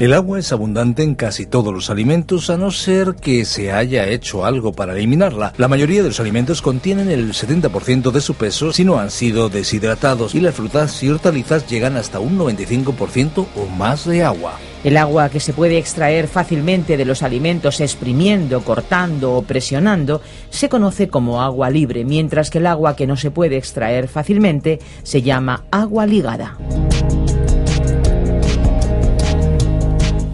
El agua es abundante en casi todos los alimentos a no ser que se haya hecho algo para eliminarla. La mayoría de los alimentos contienen el 70% de su peso si no han sido deshidratados y las frutas y hortalizas llegan hasta un 95% o más de agua. El agua que se puede extraer fácilmente de los alimentos exprimiendo, cortando o presionando se conoce como agua libre, mientras que el agua que no se puede extraer fácilmente se llama agua ligada.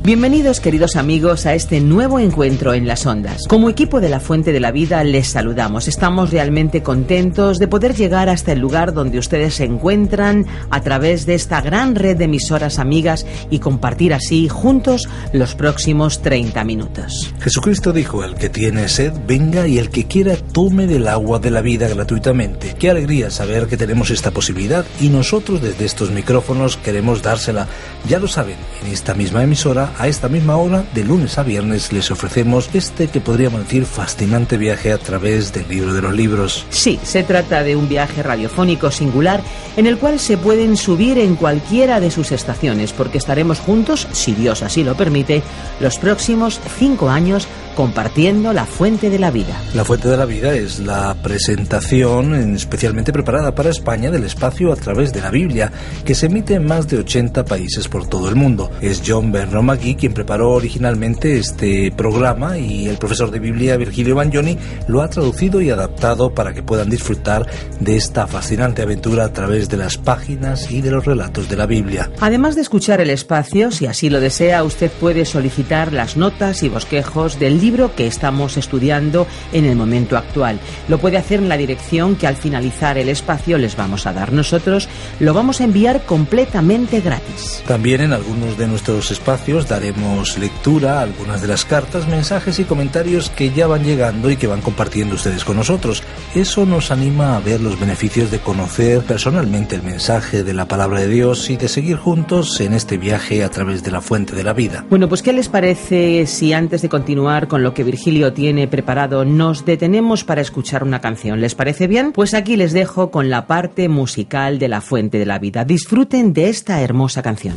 Bienvenidos queridos amigos a este nuevo encuentro en las ondas. Como equipo de la Fuente de la Vida les saludamos. Estamos realmente contentos de poder llegar hasta el lugar donde ustedes se encuentran a través de esta gran red de emisoras amigas y compartir así juntos los próximos 30 minutos. Jesucristo dijo, el que tiene sed, venga y el que quiera tome del agua de la vida gratuitamente. Qué alegría saber que tenemos esta posibilidad y nosotros desde estos micrófonos queremos dársela. Ya lo saben, en esta misma emisora a esta misma hora, de lunes a viernes, les ofrecemos este que podríamos decir fascinante viaje a través del libro de los libros. Sí, se trata de un viaje radiofónico singular en el cual se pueden subir en cualquiera de sus estaciones, porque estaremos juntos, si Dios así lo permite, los próximos cinco años compartiendo la fuente de la vida. La fuente de la vida es la presentación especialmente preparada para España del espacio a través de la Biblia, que se emite en más de 80 países por todo el mundo. Es John Bernard Quien preparó originalmente este programa y el profesor de Biblia Virgilio Bagnoni lo ha traducido y adaptado para que puedan disfrutar de esta fascinante aventura a través de las páginas y de los relatos de la Biblia. Además de escuchar el espacio, si así lo desea, usted puede solicitar las notas y bosquejos del libro que estamos estudiando en el momento actual. Lo puede hacer en la dirección que al finalizar el espacio les vamos a dar. Nosotros lo vamos a enviar completamente gratis. También en algunos de nuestros espacios daremos lectura a algunas de las cartas, mensajes y comentarios que ya van llegando y que van compartiendo ustedes con nosotros. Eso nos anima a ver los beneficios de conocer personalmente el mensaje de la palabra de Dios y de seguir juntos en este viaje a través de la fuente de la vida. Bueno, pues ¿qué les parece si antes de continuar con lo que Virgilio tiene preparado, nos detenemos para escuchar una canción. ¿Les parece bien? Pues aquí les dejo con la parte musical de La Fuente de la Vida. Disfruten de esta hermosa canción.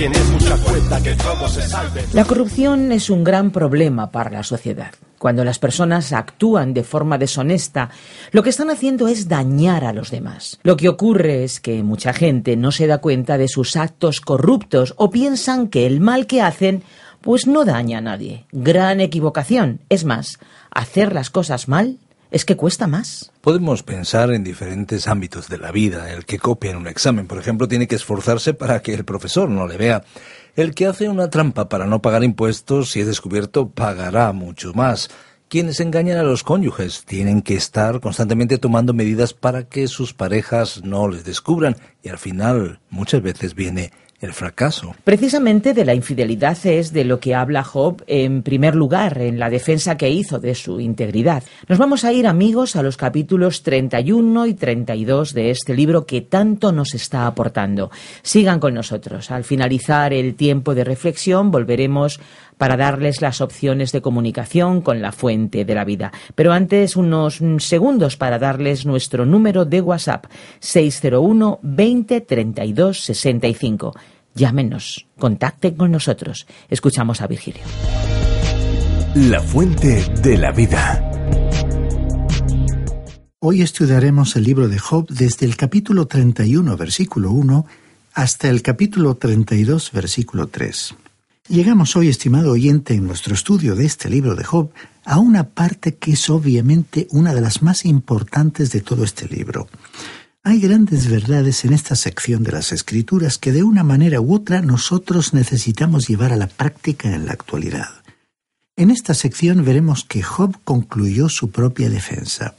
Tienes mucha cuenta que se. La corrupción es un gran problema para la sociedad. Cuando las personas actúan de forma deshonesta, lo que están haciendo es dañar a los demás. Lo que ocurre es que mucha gente no se da cuenta de sus actos corruptos o piensan que el mal que hacen pues no daña a nadie. Gran equivocación. Es más, hacer las cosas mal es que cuesta más. Podemos pensar en diferentes ámbitos de la vida. El que copia en un examen, por ejemplo, tiene que esforzarse para que el profesor no le vea. El que hace una trampa para no pagar impuestos, si es descubierto, pagará mucho más. Quienes engañan a los cónyuges tienen que estar constantemente tomando medidas para que sus parejas no les descubran y al final muchas veces viene el fracaso. Precisamente de la infidelidad es de lo que habla Job en primer lugar en la defensa que hizo de su integridad. Nos vamos a ir amigos a los capítulos 31 y 32 de este libro que tanto nos está aportando. Sigan con nosotros. Al finalizar el tiempo de reflexión volveremos para darles las opciones de comunicación con la fuente de la vida. Pero antes unos segundos para darles nuestro número de WhatsApp 601 20 32 65. Llámenos, contacten con nosotros. Escuchamos a Virgilio. La fuente de la vida. Hoy estudiaremos el libro de Job desde el capítulo 31, versículo 1, hasta el capítulo 32, versículo 3. Llegamos hoy, estimado oyente, en nuestro estudio de este libro de Job, a una parte que es obviamente una de las más importantes de todo este libro. Hay grandes verdades en esta sección de las Escrituras que de una manera u otra nosotros necesitamos llevar a la práctica en la actualidad. En esta sección veremos que Job concluyó su propia defensa.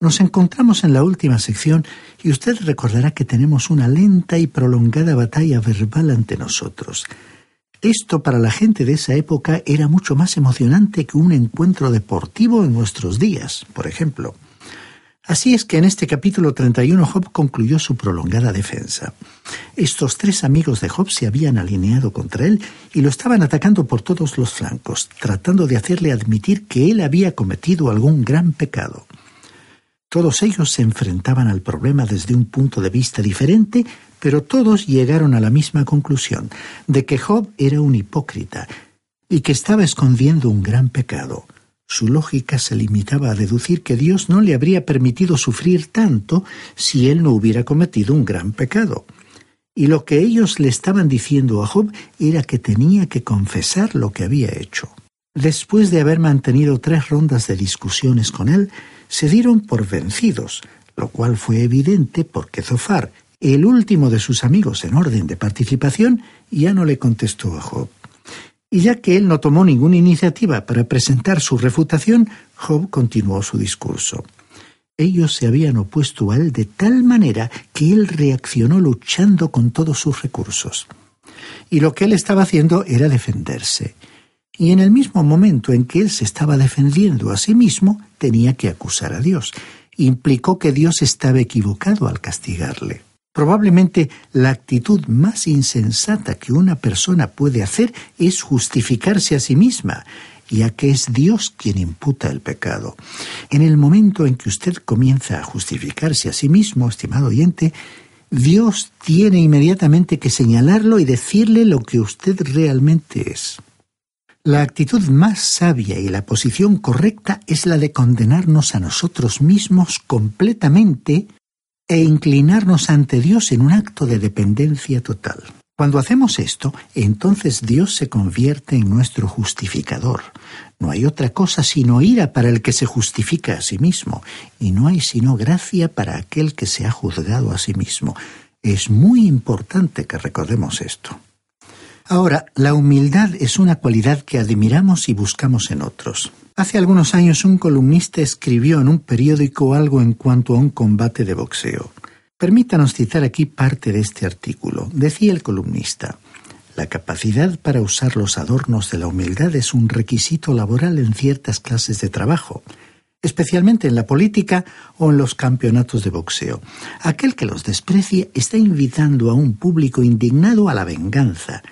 Nos encontramos en la última sección y usted recordará que tenemos una lenta y prolongada batalla verbal ante nosotros. Esto para la gente de esa época era mucho más emocionante que un encuentro deportivo en nuestros días, por ejemplo. Así es que en este capítulo 31 Job concluyó su prolongada defensa. Estos tres amigos de Job se habían alineado contra él y lo estaban atacando por todos los flancos, tratando de hacerle admitir que él había cometido algún gran pecado. Todos ellos se enfrentaban al problema desde un punto de vista diferente, pero todos llegaron a la misma conclusión, de que Job era un hipócrita y que estaba escondiendo un gran pecado. Su lógica se limitaba a deducir que Dios no le habría permitido sufrir tanto si él no hubiera cometido un gran pecado. Y lo que ellos le estaban diciendo a Job era que tenía que confesar lo que había hecho. Después de haber mantenido tres rondas de discusiones con él, se dieron por vencidos, lo cual fue evidente porque Zofar, el último de sus amigos en orden de participación ya no le contestó a Job. Y ya que él no tomó ninguna iniciativa para presentar su refutación, Job continuó su discurso. Ellos se habían opuesto a él de tal manera que él reaccionó luchando con todos sus recursos. Y lo que él estaba haciendo era defenderse. Y en el mismo momento en que él se estaba defendiendo a sí mismo, tenía que acusar a Dios. Implicó que Dios estaba equivocado al castigarle. Probablemente la actitud más insensata que una persona puede hacer es justificarse a sí misma, ya que es Dios quien imputa el pecado. En el momento en que usted comienza a justificarse a sí mismo, estimado oyente, Dios tiene inmediatamente que señalarlo y decirle lo que usted realmente es. La actitud más sabia y la posición correcta es la de condenarnos a nosotros mismos completamente e inclinarnos ante Dios en un acto de dependencia total. Cuando hacemos esto, entonces Dios se convierte en nuestro justificador. No hay otra cosa sino ira para el que se justifica a sí mismo, y no hay sino gracia para aquel que se ha juzgado a sí mismo. Es muy importante que recordemos esto. Ahora, la humildad es una cualidad que admiramos y buscamos en otros. Hace algunos años un columnista escribió en un periódico algo en cuanto a un combate de boxeo. Permítanos citar aquí parte de este artículo. Decía el columnista, la capacidad para usar los adornos de la humildad es un requisito laboral en ciertas clases de trabajo, especialmente en la política o en los campeonatos de boxeo. Aquel que los desprecie está invitando a un público indignado a la venganza,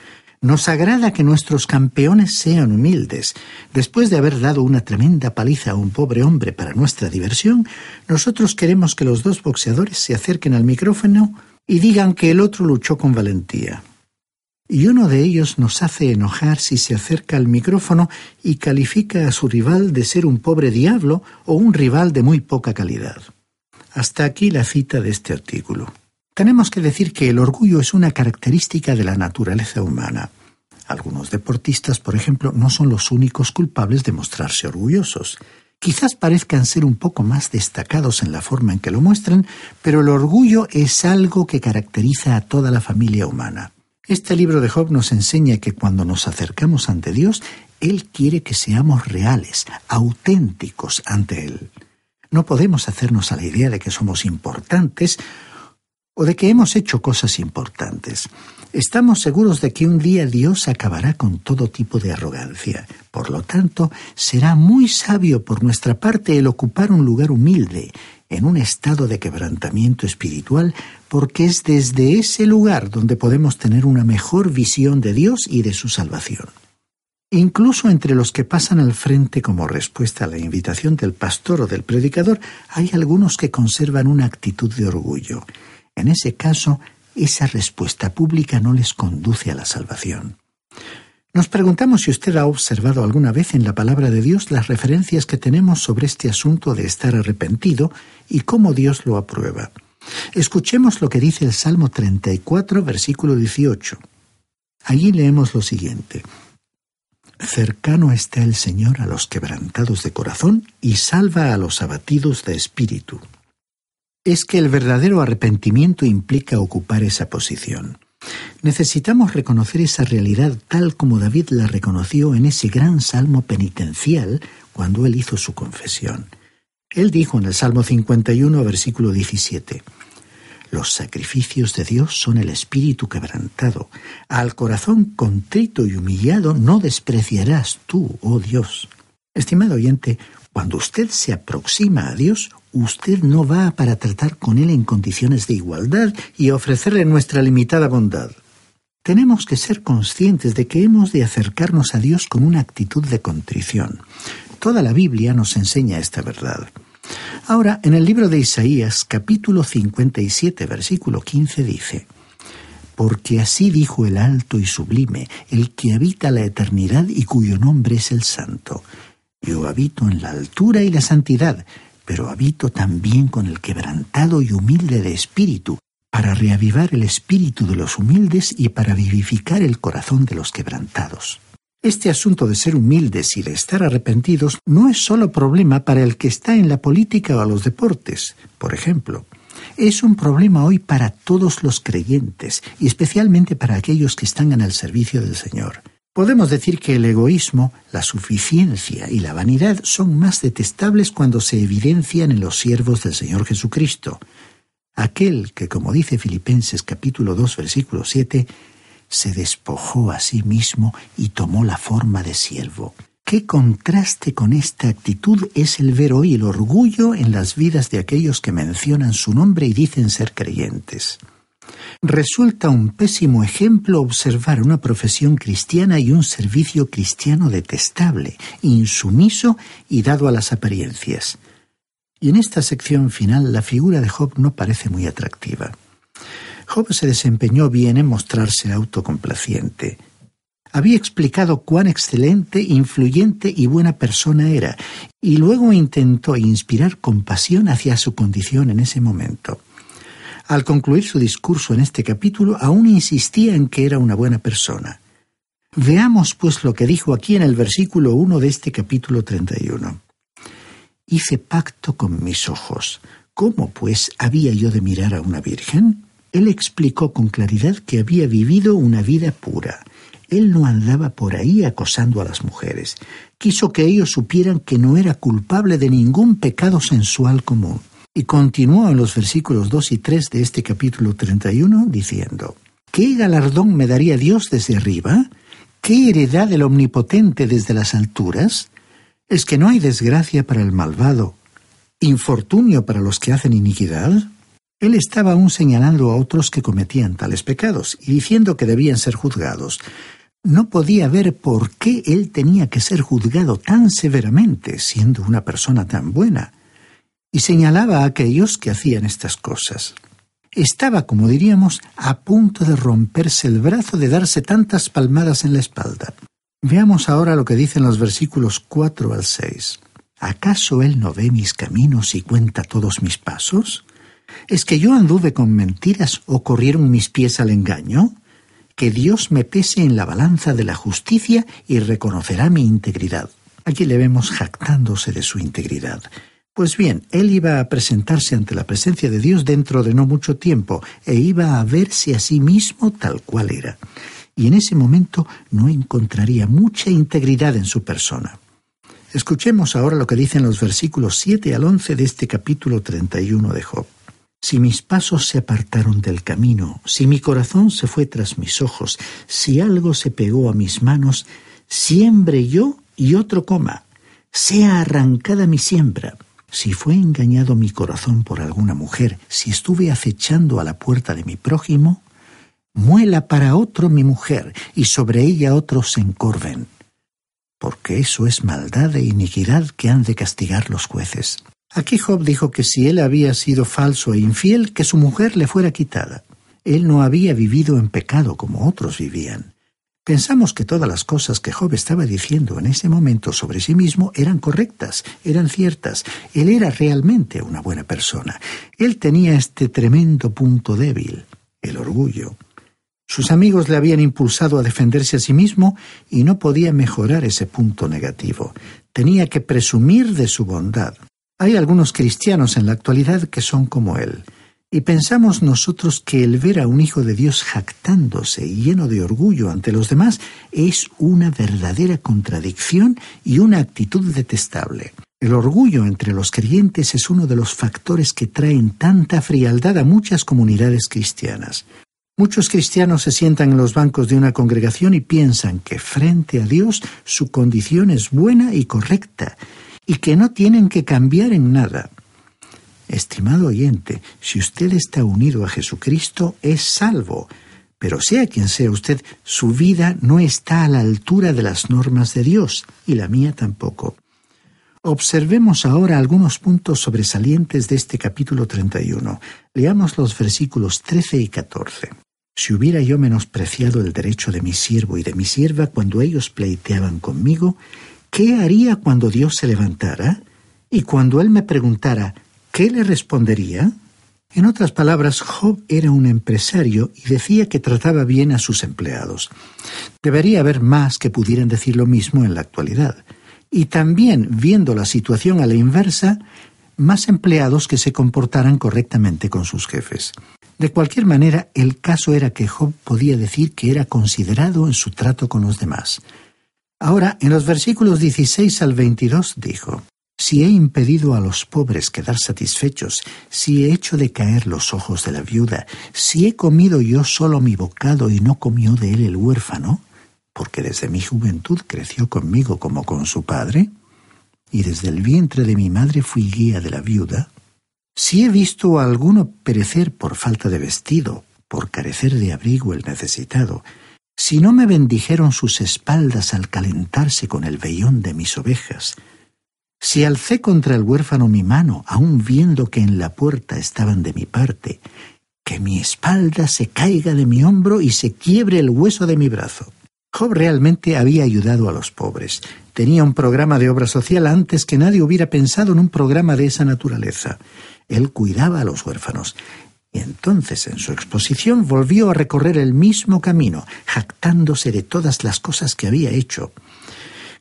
Nos agrada que nuestros campeones sean humildes. Después de haber dado una tremenda paliza a un pobre hombre para nuestra diversión, nosotros queremos que los dos boxeadores se acerquen al micrófono y digan que el otro luchó con valentía. Y uno de ellos nos hace enojar si se acerca al micrófono y califica a su rival de ser un pobre diablo o un rival de muy poca calidad. Hasta aquí la cita de este artículo. Tenemos que decir que el orgullo es una característica de la naturaleza humana. Algunos deportistas, por ejemplo, no son los únicos culpables de mostrarse orgullosos. Quizás parezcan ser un poco más destacados en la forma en que lo muestran, pero el orgullo es algo que caracteriza a toda la familia humana. Este libro de Job nos enseña que cuando nos acercamos ante Dios, Él quiere que seamos reales, auténticos ante Él. No podemos hacernos a la idea de que somos importantes o de que hemos hecho cosas importantes. Estamos seguros de que un día Dios acabará con todo tipo de arrogancia. Por lo tanto, será muy sabio por nuestra parte el ocupar un lugar humilde, en un estado de quebrantamiento espiritual, porque es desde ese lugar donde podemos tener una mejor visión de Dios y de su salvación. Incluso entre los que pasan al frente como respuesta a la invitación del pastor o del predicador, hay algunos que conservan una actitud de orgullo. En ese caso, esa respuesta pública no les conduce a la salvación. Nos preguntamos si usted ha observado alguna vez en la palabra de Dios las referencias que tenemos sobre este asunto de estar arrepentido y cómo Dios lo aprueba. Escuchemos lo que dice el Salmo 34, versículo 18. Allí leemos lo siguiente. Cercano está el Señor a los quebrantados de corazón y salva a los abatidos de espíritu es que el verdadero arrepentimiento implica ocupar esa posición. Necesitamos reconocer esa realidad tal como David la reconoció en ese gran salmo penitencial cuando él hizo su confesión. Él dijo en el Salmo 51, versículo 17, Los sacrificios de Dios son el espíritu quebrantado. Al corazón contrito y humillado no despreciarás tú, oh Dios. Estimado oyente, cuando usted se aproxima a Dios, usted no va para tratar con Él en condiciones de igualdad y ofrecerle nuestra limitada bondad. Tenemos que ser conscientes de que hemos de acercarnos a Dios con una actitud de contrición. Toda la Biblia nos enseña esta verdad. Ahora, en el libro de Isaías, capítulo 57, versículo 15, dice, Porque así dijo el alto y sublime, el que habita la eternidad y cuyo nombre es el santo. Yo habito en la altura y la santidad, pero habito también con el quebrantado y humilde de espíritu, para reavivar el espíritu de los humildes y para vivificar el corazón de los quebrantados. Este asunto de ser humildes y de estar arrepentidos no es solo problema para el que está en la política o los deportes, por ejemplo. Es un problema hoy para todos los creyentes y especialmente para aquellos que están en el servicio del Señor. Podemos decir que el egoísmo, la suficiencia y la vanidad son más detestables cuando se evidencian en los siervos del Señor Jesucristo. Aquel que, como dice Filipenses capítulo 2 versículo 7, se despojó a sí mismo y tomó la forma de siervo. Qué contraste con esta actitud es el ver hoy el orgullo en las vidas de aquellos que mencionan su nombre y dicen ser creyentes. Resulta un pésimo ejemplo observar una profesión cristiana y un servicio cristiano detestable, insumiso y dado a las apariencias. Y en esta sección final la figura de Job no parece muy atractiva. Job se desempeñó bien en mostrarse autocomplaciente. Había explicado cuán excelente, influyente y buena persona era, y luego intentó inspirar compasión hacia su condición en ese momento. Al concluir su discurso en este capítulo, aún insistía en que era una buena persona. Veamos pues lo que dijo aquí en el versículo 1 de este capítulo 31. Hice pacto con mis ojos. ¿Cómo pues había yo de mirar a una virgen? Él explicó con claridad que había vivido una vida pura. Él no andaba por ahí acosando a las mujeres. Quiso que ellos supieran que no era culpable de ningún pecado sensual común. Y continuó en los versículos 2 y 3 de este capítulo 31 diciendo, ¿Qué galardón me daría Dios desde arriba? ¿Qué heredad del Omnipotente desde las alturas? ¿Es que no hay desgracia para el malvado, infortunio para los que hacen iniquidad? Él estaba aún señalando a otros que cometían tales pecados y diciendo que debían ser juzgados. no podía ver por qué él tenía que ser juzgado tan severamente, siendo una persona tan buena, y señalaba a aquellos que hacían estas cosas. Estaba, como diríamos, a punto de romperse el brazo de darse tantas palmadas en la espalda. Veamos ahora lo que dicen los versículos 4 al 6. ¿Acaso él no ve mis caminos y cuenta todos mis pasos? ¿Es que yo anduve con mentiras o corrieron mis pies al engaño? Que Dios me pese en la balanza de la justicia y reconocerá mi integridad. Aquí le vemos jactándose de su integridad. Pues bien, él iba a presentarse ante la presencia de Dios dentro de no mucho tiempo e iba a verse a sí mismo tal cual era. Y en ese momento no encontraría mucha integridad en su persona. Escuchemos ahora lo que dicen los versículos 7 al 11 de este capítulo 31 de Job. Si mis pasos se apartaron del camino, si mi corazón se fue tras mis ojos, si algo se pegó a mis manos, siembre yo y otro coma, sea arrancada mi siembra. Si fue engañado mi corazón por alguna mujer, si estuve acechando a la puerta de mi prójimo, muela para otro mi mujer, y sobre ella otros se encorven. Porque eso es maldad e iniquidad que han de castigar los jueces. Aquí Job dijo que si él había sido falso e infiel, que su mujer le fuera quitada. Él no había vivido en pecado como otros vivían. Pensamos que todas las cosas que Job estaba diciendo en ese momento sobre sí mismo eran correctas, eran ciertas. Él era realmente una buena persona. Él tenía este tremendo punto débil, el orgullo. Sus amigos le habían impulsado a defenderse a sí mismo y no podía mejorar ese punto negativo. Tenía que presumir de su bondad. Hay algunos cristianos en la actualidad que son como él. Y pensamos nosotros que el ver a un hijo de Dios jactándose y lleno de orgullo ante los demás es una verdadera contradicción y una actitud detestable. El orgullo entre los creyentes es uno de los factores que traen tanta frialdad a muchas comunidades cristianas. Muchos cristianos se sientan en los bancos de una congregación y piensan que frente a Dios su condición es buena y correcta, y que no tienen que cambiar en nada. Estimado oyente, si usted está unido a Jesucristo, es salvo, pero sea quien sea usted, su vida no está a la altura de las normas de Dios, y la mía tampoco. Observemos ahora algunos puntos sobresalientes de este capítulo 31. Leamos los versículos 13 y 14. Si hubiera yo menospreciado el derecho de mi siervo y de mi sierva cuando ellos pleiteaban conmigo, ¿qué haría cuando Dios se levantara? Y cuando Él me preguntara, ¿qué le respondería? En otras palabras, Job era un empresario y decía que trataba bien a sus empleados. Debería haber más que pudieran decir lo mismo en la actualidad. Y también, viendo la situación a la inversa, más empleados que se comportaran correctamente con sus jefes. De cualquier manera, el caso era que Job podía decir que era considerado en su trato con los demás. Ahora, en los versículos 16 al 22 dijo, Si he impedido a los pobres quedar satisfechos, si he hecho decaer los ojos de la viuda, si he comido yo solo mi bocado y no comió de él el huérfano, porque desde mi juventud creció conmigo como con su padre, y desde el vientre de mi madre fui guía de la viuda, si he visto a alguno perecer por falta de vestido, por carecer de abrigo el necesitado, si no me bendijeron sus espaldas al calentarse con el vellón de mis ovejas, si alcé contra el huérfano mi mano, aun viendo que en la puerta estaban de mi parte, que mi espalda se caiga de mi hombro y se quiebre el hueso de mi brazo. Job realmente había ayudado a los pobres. Tenía un programa de obra social antes que nadie hubiera pensado en un programa de esa naturaleza. Él cuidaba a los huérfanos. Y entonces en su exposición volvió a recorrer el mismo camino, jactándose de todas las cosas que había hecho.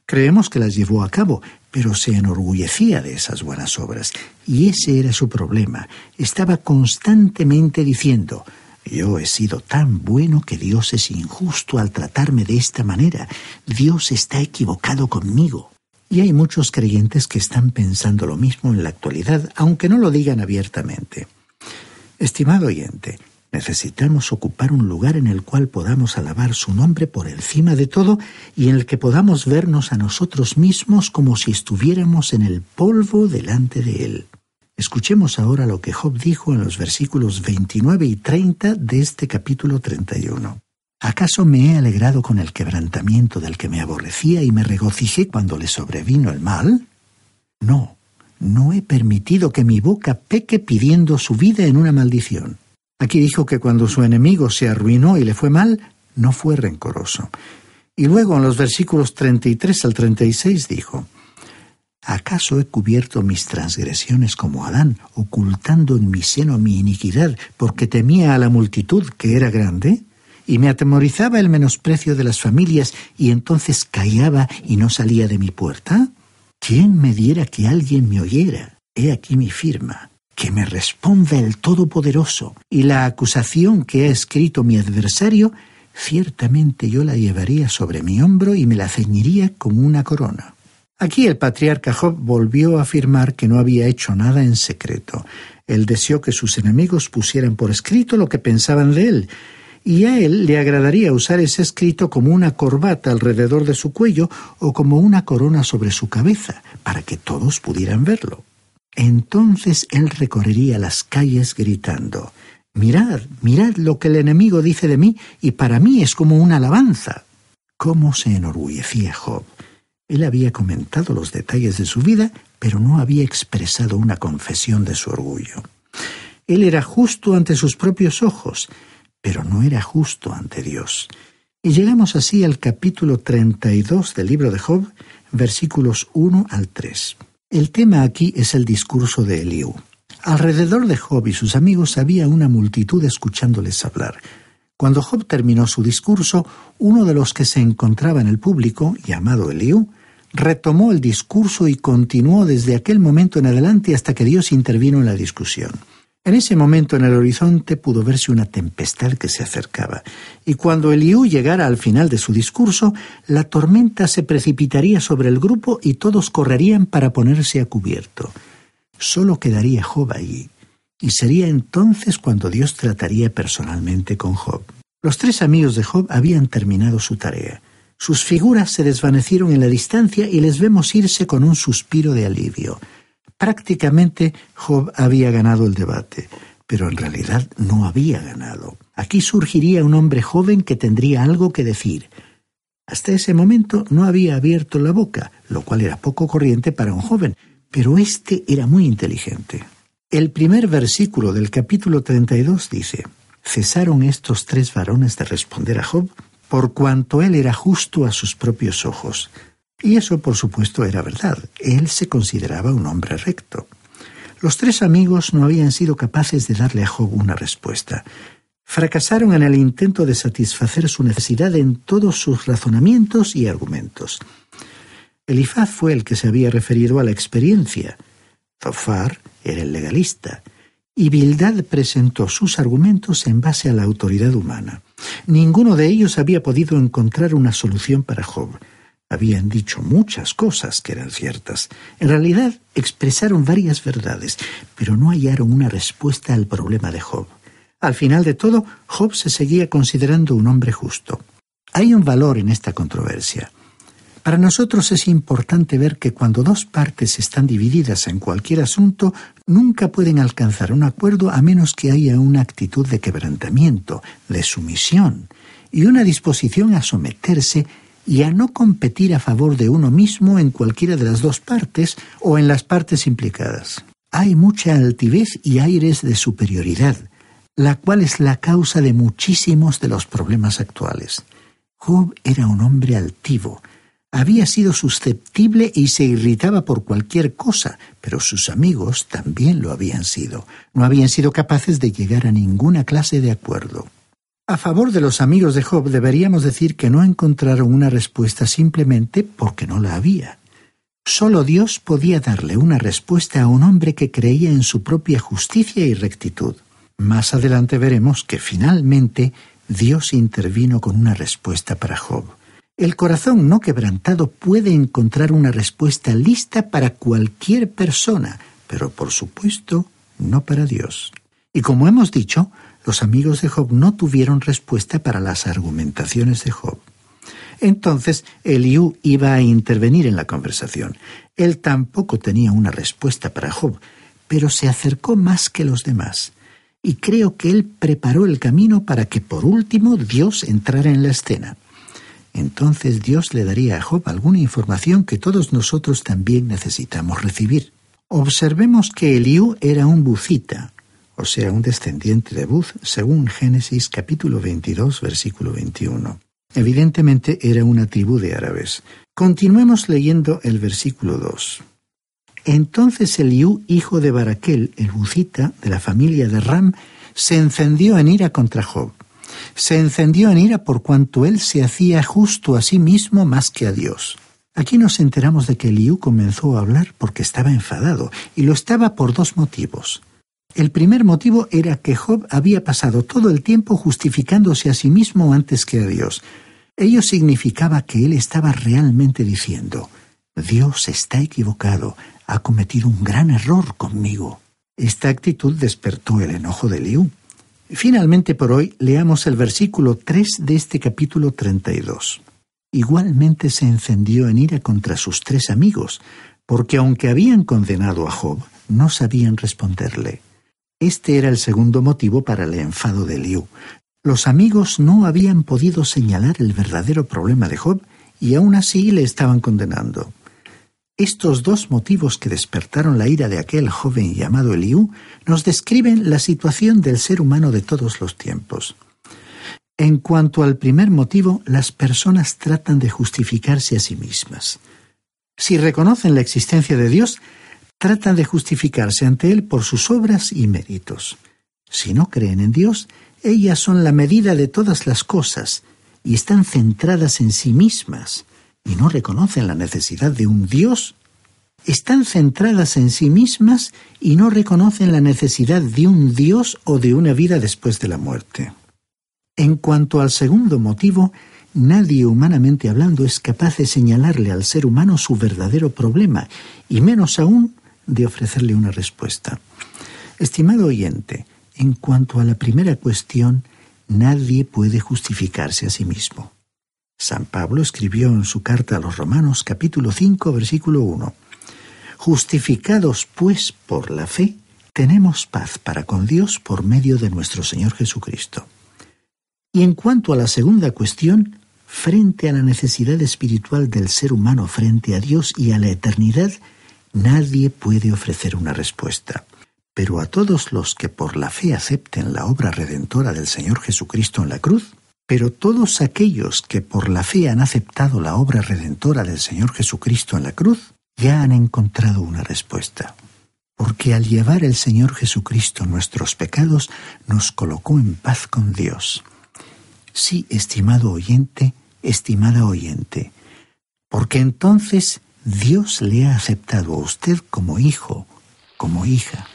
Creemos que las llevó a cabo, pero se enorgullecía de esas buenas obras, y ese era su problema. Estaba constantemente diciendo yo he sido tan bueno que Dios es injusto al tratarme de esta manera. Dios está equivocado conmigo. Y hay muchos creyentes que están pensando lo mismo en la actualidad, aunque no lo digan abiertamente. Estimado oyente, necesitamos ocupar un lugar en el cual podamos alabar su nombre por encima de todo y en el que podamos vernos a nosotros mismos como si estuviéramos en el polvo delante de Él. Escuchemos ahora lo que Job dijo en los versículos 29 y 30 de este capítulo 31. ¿Acaso me he alegrado con el quebrantamiento del que me aborrecía y me regocijé cuando le sobrevino el mal? No, no he permitido que mi boca peque pidiendo su vida en una maldición. Aquí dijo que cuando su enemigo se arruinó y le fue mal, no fue rencoroso. Y luego en los versículos 33 al 36 dijo, ¿Acaso he cubierto mis transgresiones como Adán, ocultando en mi seno mi iniquidad, porque temía a la multitud que era grande? y me atemorizaba el menosprecio de las familias y entonces callaba y no salía de mi puerta? ¿Quién me diera que alguien me oyera? He aquí mi firma. Que me responda el Todopoderoso, y la acusación que ha escrito mi adversario, ciertamente yo la llevaría sobre mi hombro y me la ceñiría como una corona. Aquí el patriarca Job volvió a afirmar que no había hecho nada en secreto. Él deseó que sus enemigos pusieran por escrito lo que pensaban de él, y a él le agradaría usar ese escrito como una corbata alrededor de su cuello o como una corona sobre su cabeza, para que todos pudieran verlo. Entonces él recorrería las calles gritando Mirad, mirad lo que el enemigo dice de mí, y para mí es como una alabanza. ¿Cómo se enorgullecía Job? Él había comentado los detalles de su vida, pero no había expresado una confesión de su orgullo. Él era justo ante sus propios ojos, pero no era justo ante Dios. Y llegamos así al capítulo 32 del libro de Job, versículos 1 al 3. El tema aquí es el discurso de Eliú. Alrededor de Job y sus amigos había una multitud escuchándoles hablar. Cuando Job terminó su discurso, uno de los que se encontraba en el público, llamado Eliú, retomó el discurso y continuó desde aquel momento en adelante hasta que Dios intervino en la discusión. En ese momento en el horizonte pudo verse una tempestad que se acercaba, y cuando Eliú llegara al final de su discurso, la tormenta se precipitaría sobre el grupo y todos correrían para ponerse a cubierto. Solo quedaría Job allí, y sería entonces cuando Dios trataría personalmente con Job. Los tres amigos de Job habían terminado su tarea. Sus figuras se desvanecieron en la distancia y les vemos irse con un suspiro de alivio. Prácticamente Job había ganado el debate, pero en realidad no había ganado. Aquí surgiría un hombre joven que tendría algo que decir. Hasta ese momento no había abierto la boca, lo cual era poco corriente para un joven, pero éste era muy inteligente. El primer versículo del capítulo 32 dice, Cesaron estos tres varones de responder a Job, por cuanto él era justo a sus propios ojos, y eso, por supuesto, era verdad. Él se consideraba un hombre recto. Los tres amigos no habían sido capaces de darle a Job una respuesta. Fracasaron en el intento de satisfacer su necesidad en todos sus razonamientos y argumentos. Elifaz fue el que se había referido a la experiencia. Zofar era el legalista. Y Bildad presentó sus argumentos en base a la autoridad humana. Ninguno de ellos había podido encontrar una solución para Job. Habían dicho muchas cosas que eran ciertas. En realidad expresaron varias verdades, pero no hallaron una respuesta al problema de Job. Al final de todo, Job se seguía considerando un hombre justo. Hay un valor en esta controversia. Para nosotros es importante ver que cuando dos partes están divididas en cualquier asunto, nunca pueden alcanzar un acuerdo a menos que haya una actitud de quebrantamiento, de sumisión y una disposición a someterse y a no competir a favor de uno mismo en cualquiera de las dos partes o en las partes implicadas. Hay mucha altivez y aires de superioridad, la cual es la causa de muchísimos de los problemas actuales. Job era un hombre altivo, había sido susceptible y se irritaba por cualquier cosa, pero sus amigos también lo habían sido. No habían sido capaces de llegar a ninguna clase de acuerdo. A favor de los amigos de Job deberíamos decir que no encontraron una respuesta simplemente porque no la había. Solo Dios podía darle una respuesta a un hombre que creía en su propia justicia y rectitud. Más adelante veremos que finalmente Dios intervino con una respuesta para Job. El corazón no quebrantado puede encontrar una respuesta lista para cualquier persona, pero por supuesto no para Dios. Y como hemos dicho, los amigos de Job no tuvieron respuesta para las argumentaciones de Job. Entonces Eliú iba a intervenir en la conversación. Él tampoco tenía una respuesta para Job, pero se acercó más que los demás. y creo que él preparó el camino para que por último Dios entrara en la escena. Entonces Dios le daría a Job alguna información que todos nosotros también necesitamos recibir. Observemos que Eliú era un bucita, o sea, un descendiente de Buz, según Génesis capítulo 22, versículo 21. Evidentemente era una tribu de árabes. Continuemos leyendo el versículo 2. Entonces Eliú, hijo de Baraquel, el bucita de la familia de Ram, se encendió en ira contra Job. Se encendió en ira por cuanto él se hacía justo a sí mismo más que a Dios. Aquí nos enteramos de que Eliú comenzó a hablar porque estaba enfadado, y lo estaba por dos motivos. El primer motivo era que Job había pasado todo el tiempo justificándose a sí mismo antes que a Dios. Ello significaba que él estaba realmente diciendo, Dios está equivocado, ha cometido un gran error conmigo. Esta actitud despertó el enojo de Liu. Finalmente por hoy leamos el versículo 3 de este capítulo 32. Igualmente se encendió en ira contra sus tres amigos, porque aunque habían condenado a Job, no sabían responderle. Este era el segundo motivo para el enfado de Liu. Los amigos no habían podido señalar el verdadero problema de Job y aún así le estaban condenando. Estos dos motivos que despertaron la ira de aquel joven llamado Eliú nos describen la situación del ser humano de todos los tiempos. En cuanto al primer motivo, las personas tratan de justificarse a sí mismas. Si reconocen la existencia de Dios, tratan de justificarse ante Él por sus obras y méritos. Si no creen en Dios, ellas son la medida de todas las cosas y están centradas en sí mismas y no reconocen la necesidad de un Dios. Están centradas en sí mismas y no reconocen la necesidad de un Dios o de una vida después de la muerte. En cuanto al segundo motivo, nadie humanamente hablando es capaz de señalarle al ser humano su verdadero problema, y menos aún de ofrecerle una respuesta. Estimado oyente, en cuanto a la primera cuestión, nadie puede justificarse a sí mismo. San Pablo escribió en su carta a los Romanos capítulo 5 versículo 1, Justificados pues por la fe, tenemos paz para con Dios por medio de nuestro Señor Jesucristo. Y en cuanto a la segunda cuestión, frente a la necesidad espiritual del ser humano frente a Dios y a la eternidad, Nadie puede ofrecer una respuesta. Pero a todos los que por la fe acepten la obra redentora del Señor Jesucristo en la cruz, pero todos aquellos que por la fe han aceptado la obra redentora del Señor Jesucristo en la cruz, ya han encontrado una respuesta. Porque al llevar el Señor Jesucristo nuestros pecados, nos colocó en paz con Dios. Sí, estimado oyente, estimada oyente, porque entonces Dios le ha aceptado a usted como hijo, como hija.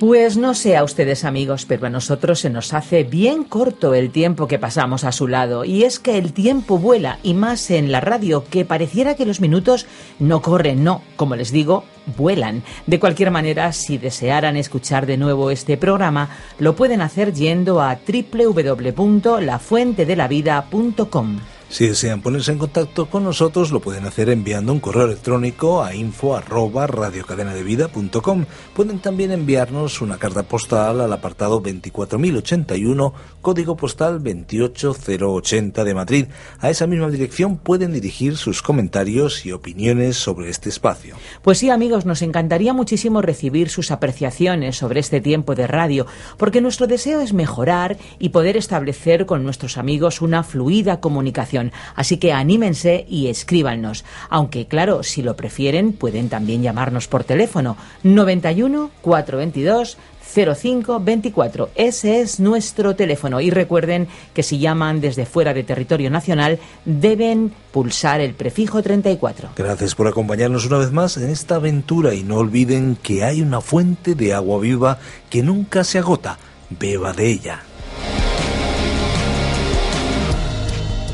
Pues no sé a ustedes amigos, pero a nosotros se nos hace bien corto el tiempo que pasamos a su lado. Y es que el tiempo vuela, y más en la radio, que pareciera que los minutos no corren, no, como les digo, vuelan. De cualquier manera, si desearan escuchar de nuevo este programa, lo pueden hacer yendo a www.lafuentedelavida.com. Si desean ponerse en contacto con nosotros, lo pueden hacer enviando un correo electrónico a info arroba radiocadenadevida.com. Pueden también enviarnos una carta postal al apartado 24081, código postal 28080 de Madrid. A esa misma dirección pueden dirigir sus comentarios y opiniones sobre este espacio. Pues sí, amigos, nos encantaría muchísimo recibir sus apreciaciones sobre este tiempo de radio, porque nuestro deseo es mejorar y poder establecer con nuestros amigos una fluida comunicación Así que anímense y escríbanos. Aunque claro, si lo prefieren, pueden también llamarnos por teléfono 91 422 0524. Ese es nuestro teléfono. Y recuerden que si llaman desde fuera de territorio nacional, deben pulsar el prefijo 34. Gracias por acompañarnos una vez más en esta aventura y no olviden que hay una fuente de agua viva que nunca se agota. Beba de ella.